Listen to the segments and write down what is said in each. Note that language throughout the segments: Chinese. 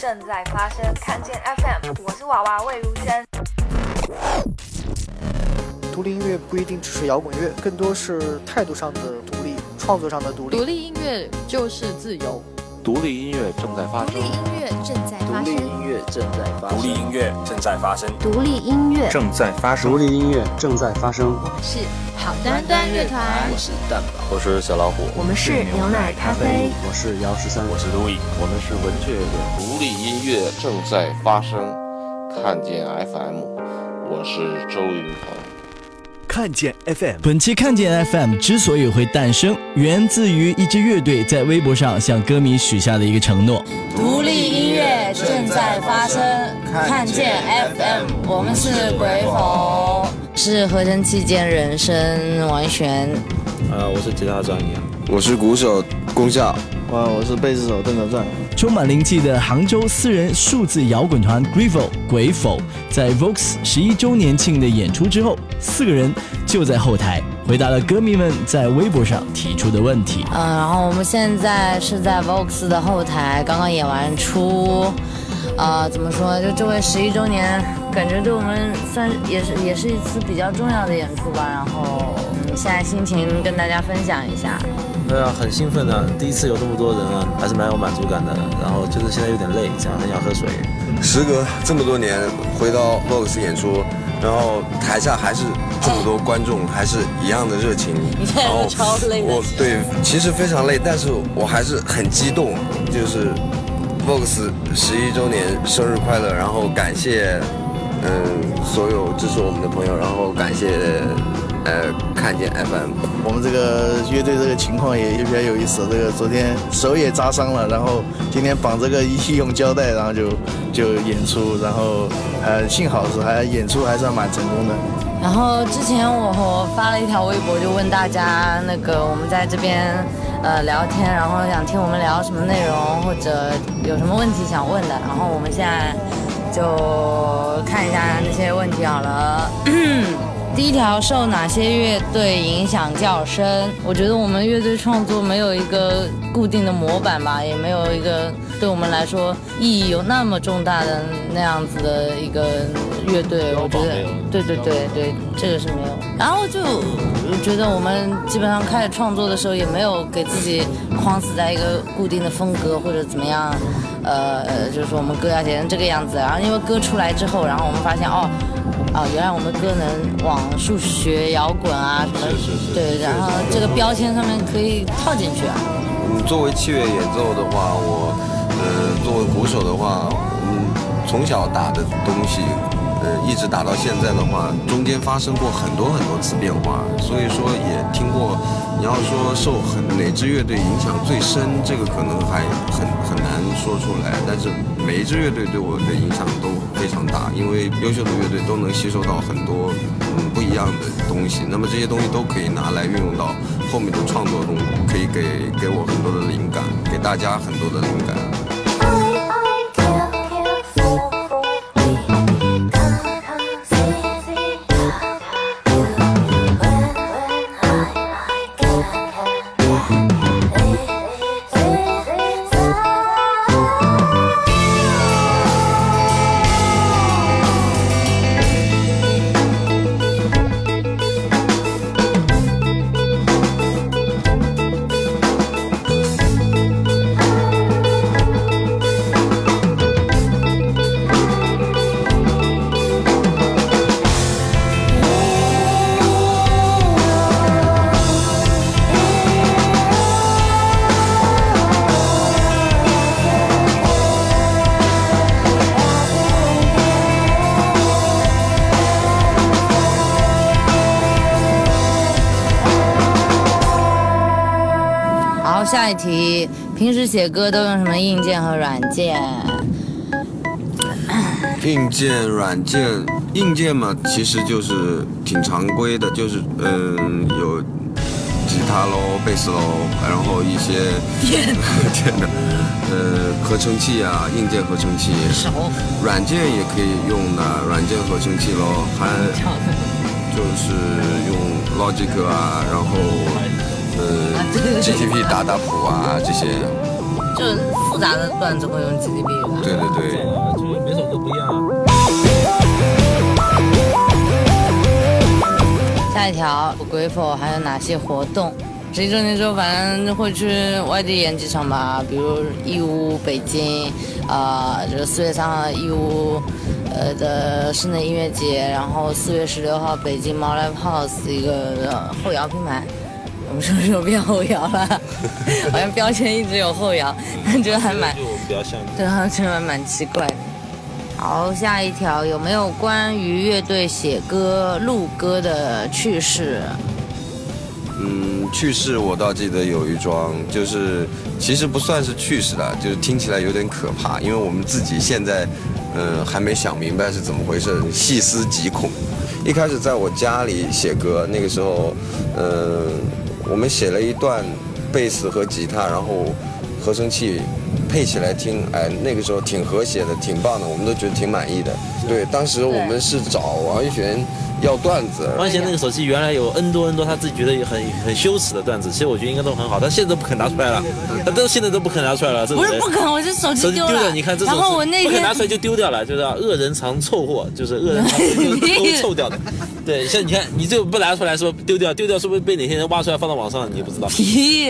正在发生，看见 FM，我是娃娃魏如萱。独立音乐不一定只是摇滚乐，更多是态度上的独立，创作上的独立。独立音乐就是自由。独立音乐正在发生。独立音乐正在发生。独立音乐正在发生。独立音乐正在发生。独立音乐正在发生。独立音乐正在发生。我们是好端端乐团。我是蛋宝。我是小老虎。我们是牛奶咖啡。我是姚十三。我是路易。我们是文雀乐。独立音乐正在发生。看见 FM，我是周云鹏。看见 FM，本期看见 FM 之所以会诞生，源自于一支乐队在微博上向歌迷许下的一个承诺：独立音乐正在发生，看见 FM，我们是鬼否，是合成器间人声王璇，呃，我是吉他张一阳，我是鼓手龚笑。哇，我是贝斯手邓德壮。充满灵气的杭州私人数字摇滚团 Griffo 鬼否，在 Vox 十一周年庆的演出之后，四个人就在后台回答了歌迷们在微博上提出的问题。嗯，然后我们现在是在 Vox 的后台，刚刚演完出。呃，怎么说？就这位十一周年，感觉对我们算也是也是一次比较重要的演出吧。然后，嗯，现在心情跟大家分享一下。对啊，很兴奋啊！第一次有这么多人啊，还是蛮有满足感的。然后就是现在有点累，想很想喝水。时隔这么多年回到 Vox 演出，然后台下还是这么多观众，还是一样的热情。然后超累。我对，其实非常累，但是我还是很激动，就是 Vox 十一周年生日快乐！然后感谢，嗯，所有支持我们的朋友，然后感谢。呃，看见 FM，我们这个乐队这个情况也也比较有意思。这个昨天手也扎伤了，然后今天绑这个医用胶带，然后就就演出，然后呃幸好是还演出还算蛮成功的。然后之前我发了一条微博，就问大家那个我们在这边呃聊天，然后想听我们聊什么内容，或者有什么问题想问的。然后我们现在就看一下那些问题好了。第一条受哪些乐队影响较深？我觉得我们乐队创作没有一个固定的模板吧，也没有一个对我们来说意义有那么重大的那样子的一个乐队。我觉得，对对对对，这个是没有。然后就觉得我们基本上开始创作的时候也没有给自己框死在一个固定的风格或者怎么样，呃，就是说我们歌要写成这个样子。然后因为歌出来之后，然后我们发现哦。哦，原来我们歌能往数学摇滚啊什么，对，然后这个标签上面可以套进去啊。嗯，作为器乐演奏的话，我，呃，作为鼓手的话，嗯，从小打的东西，呃，一直打到现在的话，中间发生过很多很多次变化，所以说也听过。你要说受很哪支乐队影响最深，这个可能还很很难说出来。但是每一支乐队对我的影响都非常大，因为优秀的乐队都能吸收到很多嗯不一样的东西。那么这些东西都可以拿来运用到后面的创作中，可以给给我很多的灵感，给大家很多的灵感。题，平时写歌都用什么硬件和软件？硬件、软件，硬件嘛，其实就是挺常规的，就是嗯，有吉他喽、贝斯喽，然后一些 呃，合成器啊，硬件合成器。软件也可以用的，软件合成器喽，还就是用 Logic 啊，然后。呃，GTP 打打谱啊，这些，就复杂的段子会用 GDB 吧？对对对，就是每首歌不一样。下一条，鬼否还有哪些活动？十一周年之后，反正会去外地演几场吧，比如义乌、北京，啊、就是四月三号义乌，呃的室内音乐节，然后四月十六号北京猫 Live House 一个、呃后摇品牌。我们什么时候变后摇了？好像标签一直有后摇，但觉得还蛮就比较像。对，好像觉得蛮奇怪的。好，下一条有没有关于乐队写歌、录歌的趣事？嗯，趣事我倒记得有一桩，就是其实不算是趣事了，就是听起来有点可怕，因为我们自己现在，嗯，还没想明白是怎么回事，细思极恐。一开始在我家里写歌，那个时候，嗯，我们写了一段贝斯和吉他，然后合成器配起来听，哎，那个时候挺和谐的，挺棒的，我们都觉得挺满意的。对，当时我们是找王一璇要段子。万贤那个手机原来有 N 多 N 多，他自己觉得很很羞耻的段子，其实我觉得应该都很好，他现在都不肯拿出来了，他都现在都不肯拿出来了。这不是不肯，我这手机丢了。你看这然后我那天不肯拿出来就丢掉了，就是恶人藏臭货，就是恶人藏都臭掉的。对，像你看，你这个不拿出来说丢掉，丢掉是不是被哪些人挖出来放到网上，你也不知道。屁，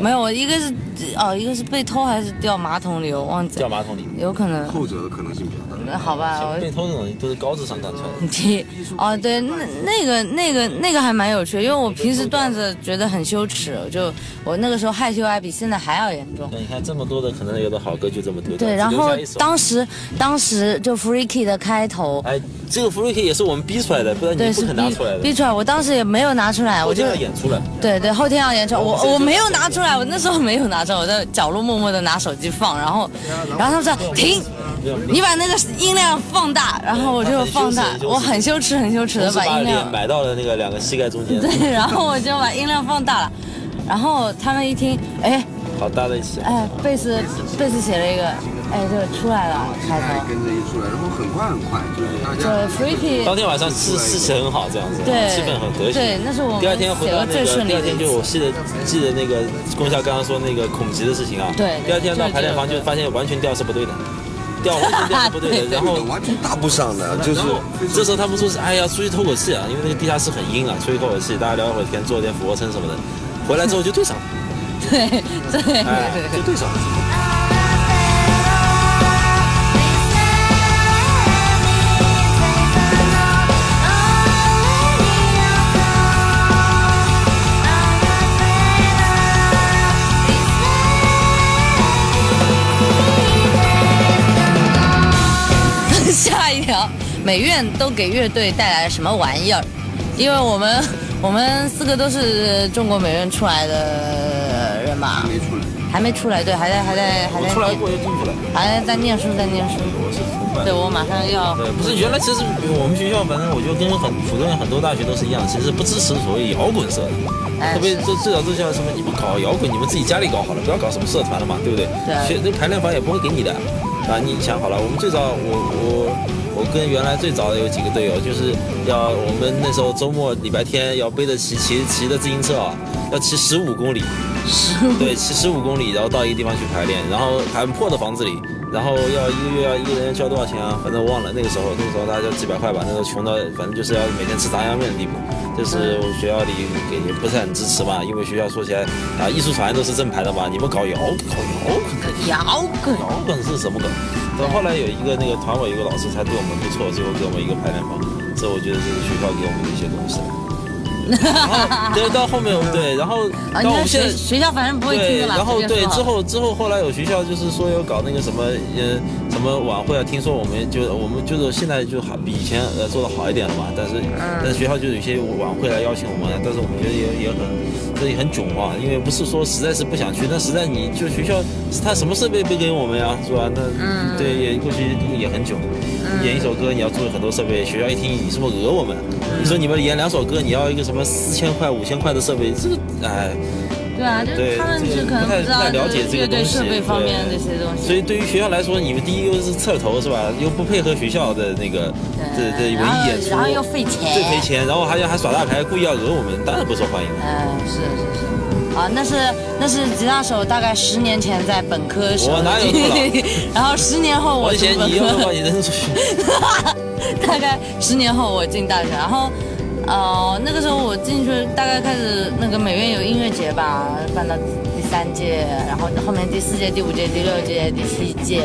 没有，我一个是哦，一个是被偷还是掉马桶里，我忘记。掉马桶里，有可能。后者的可能性比较大。那好吧，被偷这种东西都是高智商干出来的。哦，对，那那个那个那个还蛮有趣，因为我平时段子觉得很羞耻，就我那个时候害羞还比现在还要严重。那你看这么多的可能有的好歌就这么丢掉。对，然后当时当时就 Freaky 的开头，哎，这个 Freaky 也是我们逼出来的，不然你不肯拿出来的。逼出来，我当时也没有拿出来，我就要演出来。对对，后天要演出来，我我没有拿出来，我那时候没有拿我在角落默默的拿手机放，然后然后他们说停。你把那个音量放大，然后我就放大，我很羞耻，很羞耻的把音量买到了那个两个膝盖中间。对，然后我就把音量放大了，然后他们一听，哎，好大的一起。哎，贝斯贝斯写了一个，哎，就出来了，开头跟着一出来，然后很快很快，就是大家。对，Freaky。当天晚上是士气很好，这样子，对，气氛很和谐。对，那是我们第二天回到那个，第二天就我记得记得那个功效刚刚说那个恐吉的事情啊。对。第二天到排练房就发现完全调是不对的。调完全调是不对的，然后完全搭不上的，就是这时候他们说是哎呀出去透口气啊，因为那个地下室很阴啊，出去透口气，大家聊一会儿天，做点俯卧撑什么的，回来之后就对上了，对对，哎就对上了。美院都给乐队带来了什么玩意儿？因为我们 我们四个都是中国美院出来的人嘛，还没出来，还没出来，对，还在还在还在出来过就进去了，还在念书，在念书。对，我马上要。对，不是原来其实我们学校，反正我觉得跟很普通人很多大学都是一样，其实不支持所谓摇滚社的，特别最最早最叫什么，你们搞摇滚，你们自己家里搞好了，不要搞什么社团了嘛，对不对？对。学那排练房也不会给你的。啊，你想好了，我们最早，我我我跟原来最早的有几个队友，就是要我们那时候周末礼拜天要背着骑骑骑着自行车啊，要骑十五公里，对，骑十五公里，然后到一个地方去排练，然后很破的房子里，然后要一个月要一个人交多少钱啊？反正我忘了，那个时候那个时候大家几百块吧，那时候穷到反正就是要每天吃炸酱面的地步。这是学校里给不是很支持嘛，因为学校说起来啊，艺术团都是正牌的嘛，你们搞摇搞摇摇滚摇滚是什么梗？等后来有一个那个团委有个老师才对我们不错，最后给我们一个排练房，这我觉得这是学校给我们的一些东西。然后 对，到后面对，然后到我们现在学校反正不会听的然后对之后之后后来有学校就是说有搞那个什么呃什么晚会啊，听说我们就我们就是现在就好比以前呃做的好一点了嘛，但是但是学校就有一些晚会来邀请我们，但是我们觉得也也很这也很囧啊，因为不是说实在是不想去，那实在你就学校他什么设备不给我们呀，是吧？那对也过去也很囧。演一首歌你要注意很多设备，学校一听你是不是讹我们？你说你们演两首歌你要一个什么四千块五千块的设备，这个哎，对啊，就是他们就可能不太了解这个东西，设备方面这些东西。所以对于学校来说，你们第一又是侧头是吧？又不配合学校的那个这这文艺演出，然后又费钱，最赔钱，然后还要还耍大牌，故意要惹我们，当然不受欢迎。了。嗯，是是是。啊，那是那是吉他手，大概十年前在本科时候。我哪有那么老？然后十年后我而且你要把你扔出去。大概十年后我进大学，然后哦那个时候我进去大概开始那个美院有音乐节吧，办到第三届，然后后面第四届、第五届、第六届、第七届。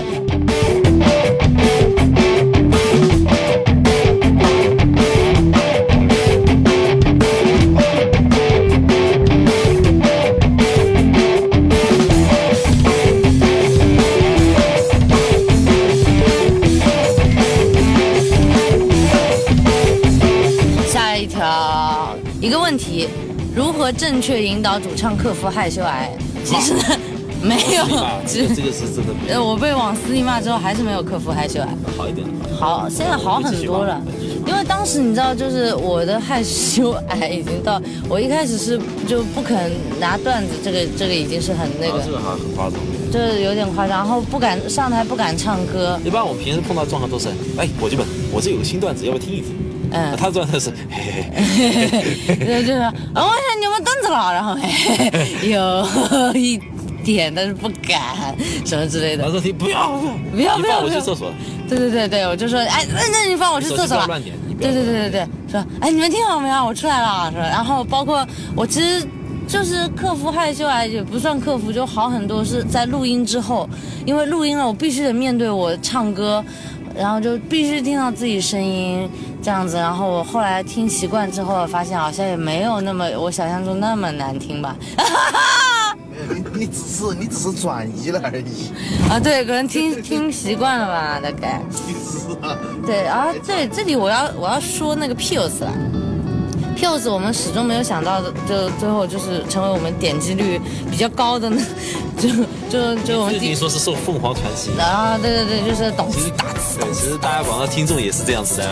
何正确引导主唱克服害羞癌？其实呢，没有，这个这个是真的。呃，我被往死里骂之后，还是没有克服害羞癌。好一点。好，现在好很多了。因为当时你知道，就是我的害羞癌已经到，我一开始是就不肯拿段子，这个这个已经是很那个。这个好像很夸张。就是有点夸张，然后不敢上台，不敢唱歌。一般我平时碰到状况都是，哎，伙计们，我这有个新段子，要不要听一听？嗯，他做的是，嘿嘿嘿，就是，啊，我想你们凳子了，然后嘿嘿 有一点，但是不敢什么之类的。他说你不要不要不要，我去厕所。对对对对，我就说，哎，那那你放我去厕所了。乱点，对对对对对，说，哎，你们听好没有？我出来了，说，然后包括我其实。就是克服害羞啊，也不算克服，就好很多。是在录音之后，因为录音了，我必须得面对我唱歌，然后就必须听到自己声音这样子。然后我后来听习惯之后，发现好像也没有那么我想象中那么难听吧。你你只是你只是转移了而已。啊，对，可能听听习惯了吧，大概。对啊，对，这里我要我要说那个 Pius 了。Pills 我们始终没有想到的，就最后就是成为我们点击率比较高的呢，就就就我们听说是受凤凰传奇啊，对对对，就是懂词打词。对，其实大家网上听众也是这样子的。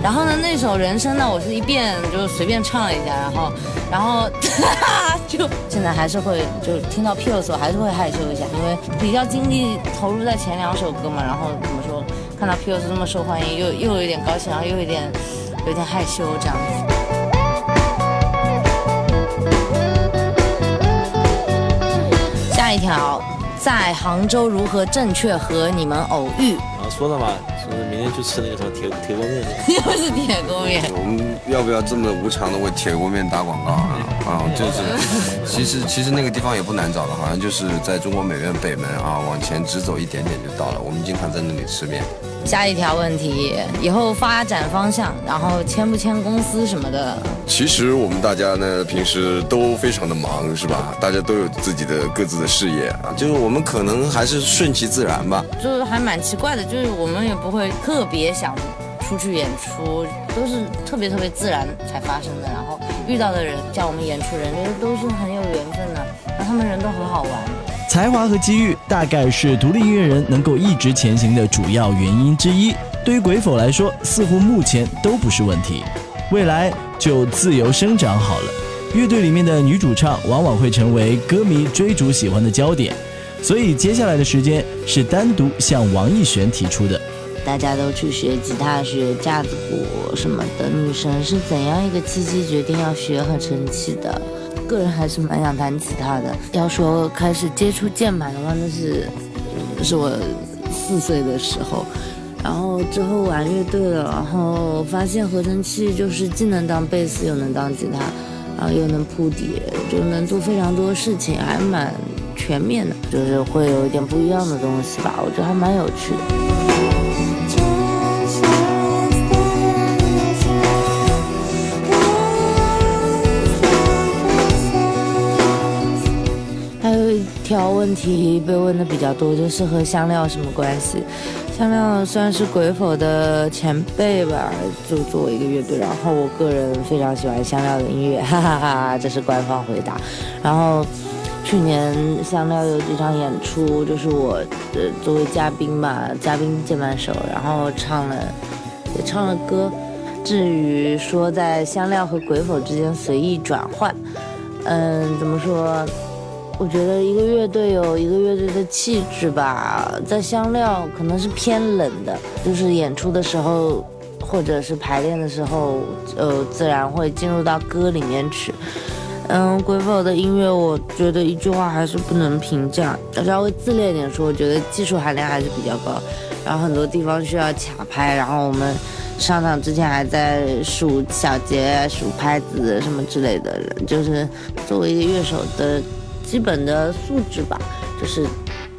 然后呢，那首人生呢，我是一遍就随便唱了一下，然后然后 就现在还是会就听到 Pills 我还是会害羞一下，因为比较精力投入在前两首歌嘛，然后怎么说，看到 Pills 这么受欢迎，又又有点高兴，然后又有点有点害羞这样子。下一条，在杭州如何正确和你们偶遇？啊，说了嘛，说明天去吃那个什么铁铁锅面。又是铁锅面。我们要不要这么无偿的为铁锅面打广告啊？啊，就是，其实其实那个地方也不难找的，好像就是在中国美院北门啊，往前直走一点点就到了。我们经常在那里吃面。下一条问题，以后发展方向，然后签不签公司什么的？其实我们大家呢，平时都非常的忙，是吧？大家都有自己的各自的事业啊，就是我们可能还是顺其自然吧。就是还蛮奇怪的，就是我们也不会特别想出去演出，都是特别特别自然才发生的。然后遇到的人，像我们演出人，就是都是很有缘分的，然后他们人都很好玩。才华和机遇大概是独立音乐人能够一直前行的主要原因之一。对于鬼否来说，似乎目前都不是问题，未来就自由生长好了。乐队里面的女主唱往往会成为歌迷追逐喜欢的焦点，所以接下来的时间是单独向王艺璇提出的。大家都去学吉他、学架子鼓什么的，女神是怎样一个契机决定要学和成器的？个人还是蛮想弹吉他的。要说开始接触键盘的话，那是是我四岁的时候，然后之后玩乐队了，然后发现合成器就是既能当贝斯，又能当吉他，然后又能铺底，就能做非常多事情，还蛮全面的，就是会有一点不一样的东西吧，我觉得还蛮有趣的。条问题被问的比较多，就是和香料什么关系？香料算是鬼否的前辈吧，就作为一个乐队，然后我个人非常喜欢香料的音乐，哈哈哈，这是官方回答。然后去年香料有几场演出，就是我呃作为嘉宾吧，嘉宾键盘手，然后唱了也唱了歌。至于说在香料和鬼否之间随意转换，嗯，怎么说？我觉得一个乐队有一个乐队的气质吧，在香料可能是偏冷的，就是演出的时候或者是排练的时候，呃，自然会进入到歌里面去。嗯，鬼否的音乐，我觉得一句话还是不能评价，稍微自恋一点说，我觉得技术含量还是比较高，然后很多地方需要卡拍，然后我们上场之前还在数小节、数拍子什么之类的，就是作为一个乐手的基本的素质吧，就是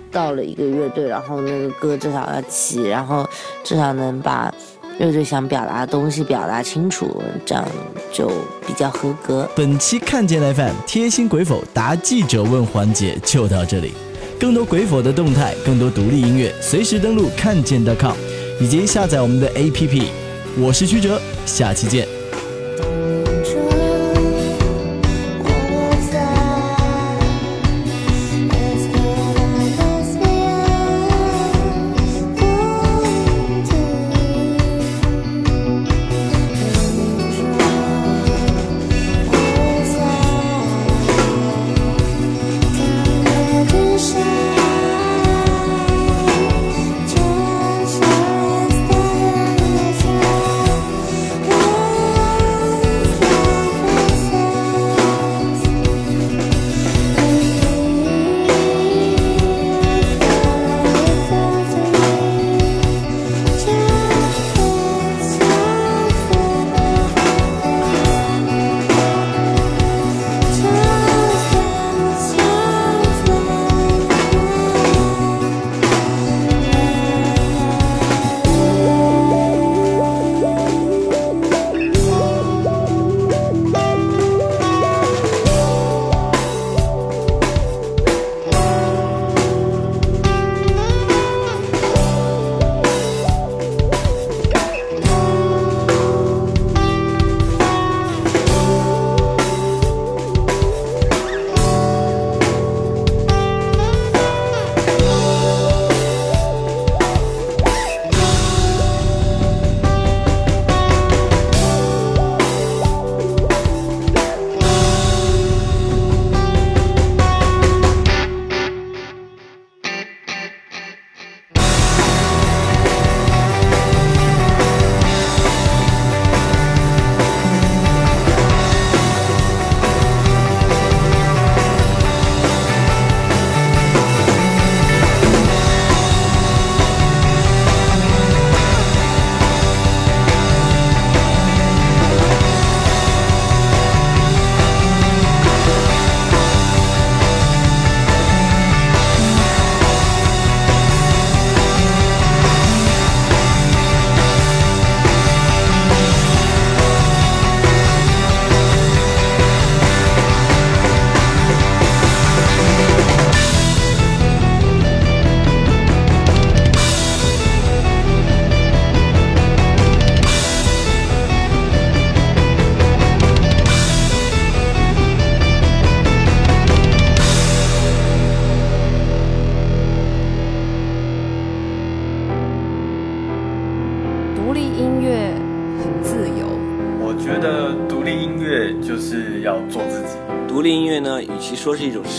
到了一个乐队，然后那个歌至少要齐，然后至少能把。乐队想表达的东西表达清楚，这样就比较合格。本期看见 FM 贴心鬼否答记者问环节就到这里，更多鬼否的动态，更多独立音乐，随时登录看见的 .com，以及下载我们的 APP。我是曲哲，下期见。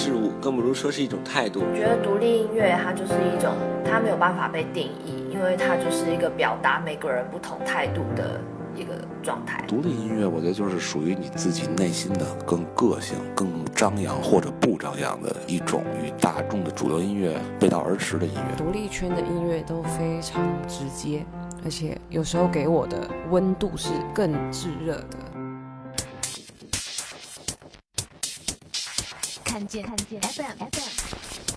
事物，更不如说是一种态度。我觉得独立音乐它就是一种，它没有办法被定义，因为它就是一个表达每个人不同态度的一个状态。独立音乐，我觉得就是属于你自己内心的更个性、更张扬或者不张扬的一种与大众的主流音乐背道而驰的音乐。独立圈的音乐都非常直接，而且有时候给我的温度是更炙热的。看见看见 FM FM。